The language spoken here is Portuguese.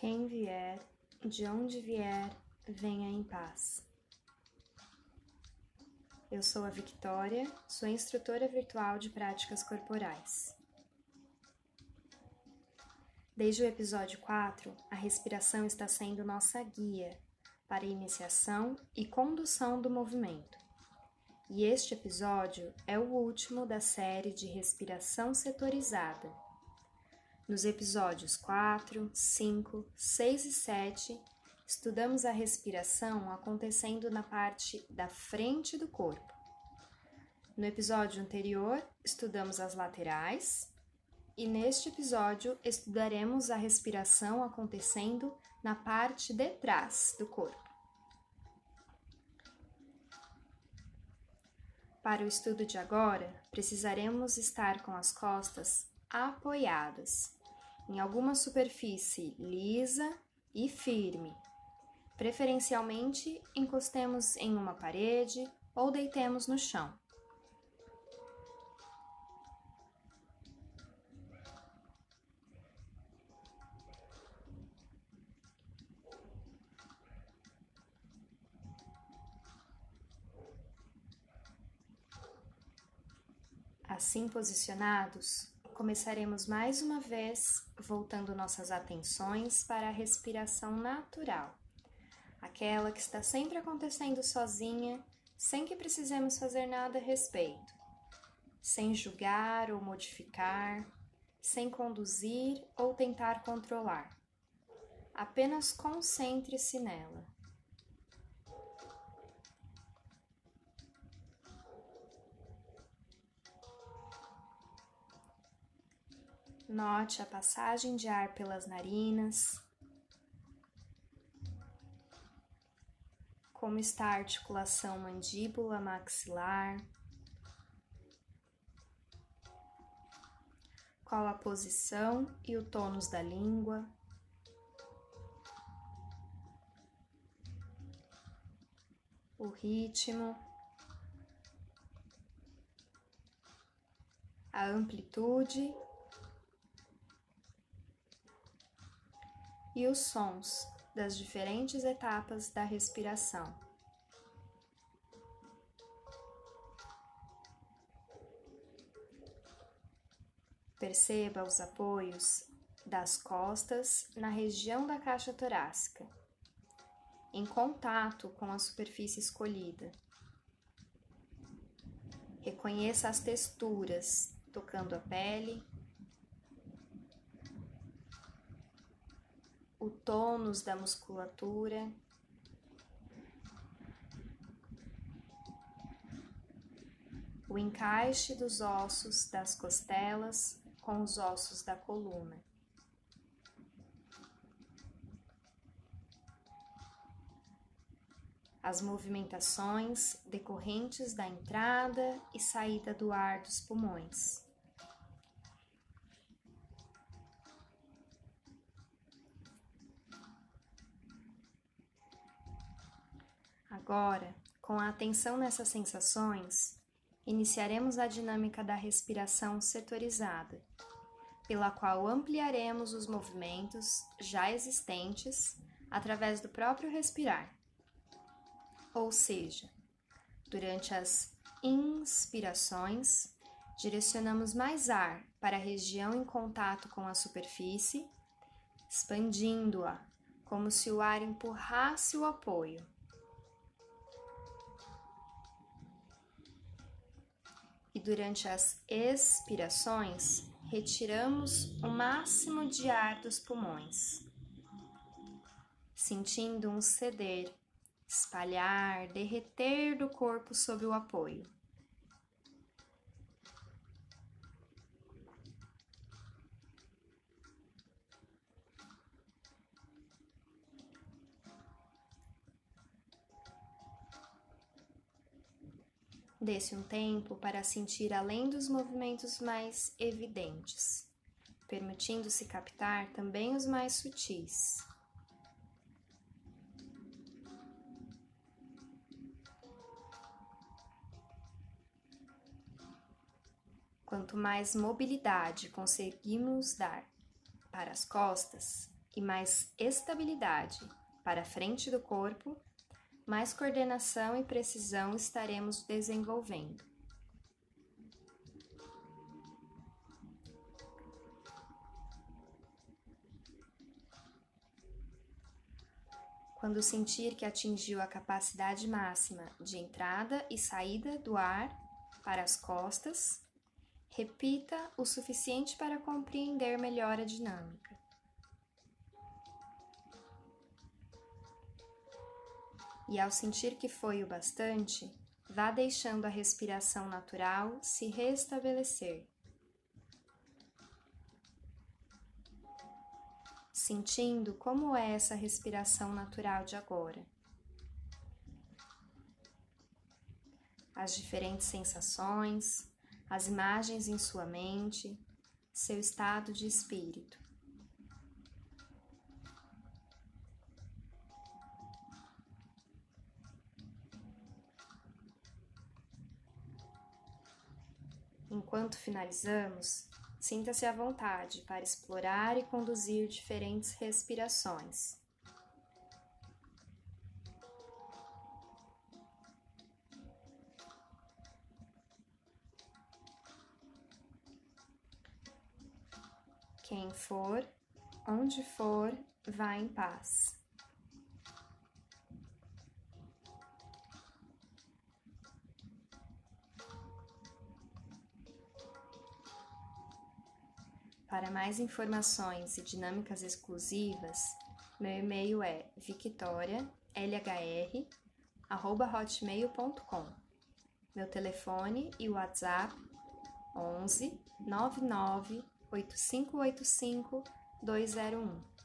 Quem vier, de onde vier, venha em paz. Eu sou a Victoria, sua instrutora virtual de práticas corporais. Desde o episódio 4, a respiração está sendo nossa guia para iniciação e condução do movimento. E este episódio é o último da série de respiração setorizada. Nos episódios 4, 5, 6 e 7, estudamos a respiração acontecendo na parte da frente do corpo. No episódio anterior, estudamos as laterais, e neste episódio estudaremos a respiração acontecendo na parte de trás do corpo. Para o estudo de agora, precisaremos estar com as costas apoiadas em alguma superfície lisa e firme. Preferencialmente, encostemos em uma parede ou deitemos no chão. Assim posicionados, começaremos mais uma vez voltando nossas atenções para a respiração natural, aquela que está sempre acontecendo sozinha, sem que precisemos fazer nada a respeito, sem julgar ou modificar, sem conduzir ou tentar controlar. Apenas concentre-se nela. Note a passagem de ar pelas narinas. Como está a articulação mandíbula maxilar? Qual a posição e o tônus da língua? O ritmo, a amplitude e os sons das diferentes etapas da respiração. Perceba os apoios das costas na região da caixa torácica, em contato com a superfície escolhida. Reconheça as texturas, tocando a pele o tônus da musculatura. O encaixe dos ossos das costelas com os ossos da coluna. As movimentações decorrentes da entrada e saída do ar dos pulmões. Agora, com a atenção nessas sensações, iniciaremos a dinâmica da respiração setorizada, pela qual ampliaremos os movimentos já existentes através do próprio respirar. Ou seja, durante as inspirações, direcionamos mais ar para a região em contato com a superfície, expandindo-a, como se o ar empurrasse o apoio. E durante as expirações retiramos o máximo de ar dos pulmões, sentindo um ceder, espalhar, derreter do corpo sob o apoio. Desse um tempo para sentir além dos movimentos mais evidentes, permitindo-se captar também os mais sutis. Quanto mais mobilidade conseguimos dar para as costas, e mais estabilidade para a frente do corpo, mais coordenação e precisão estaremos desenvolvendo. Quando sentir que atingiu a capacidade máxima de entrada e saída do ar para as costas, repita o suficiente para compreender melhor a dinâmica. E ao sentir que foi o bastante, vá deixando a respiração natural se restabelecer. Sentindo como é essa respiração natural de agora. As diferentes sensações, as imagens em sua mente, seu estado de espírito. Enquanto finalizamos, sinta-se à vontade para explorar e conduzir diferentes respirações. Quem for, onde for, vá em paz. Para mais informações e dinâmicas exclusivas, meu e-mail é victorialhr@hotmail.com. Meu telefone e WhatsApp 11 99 8585 201.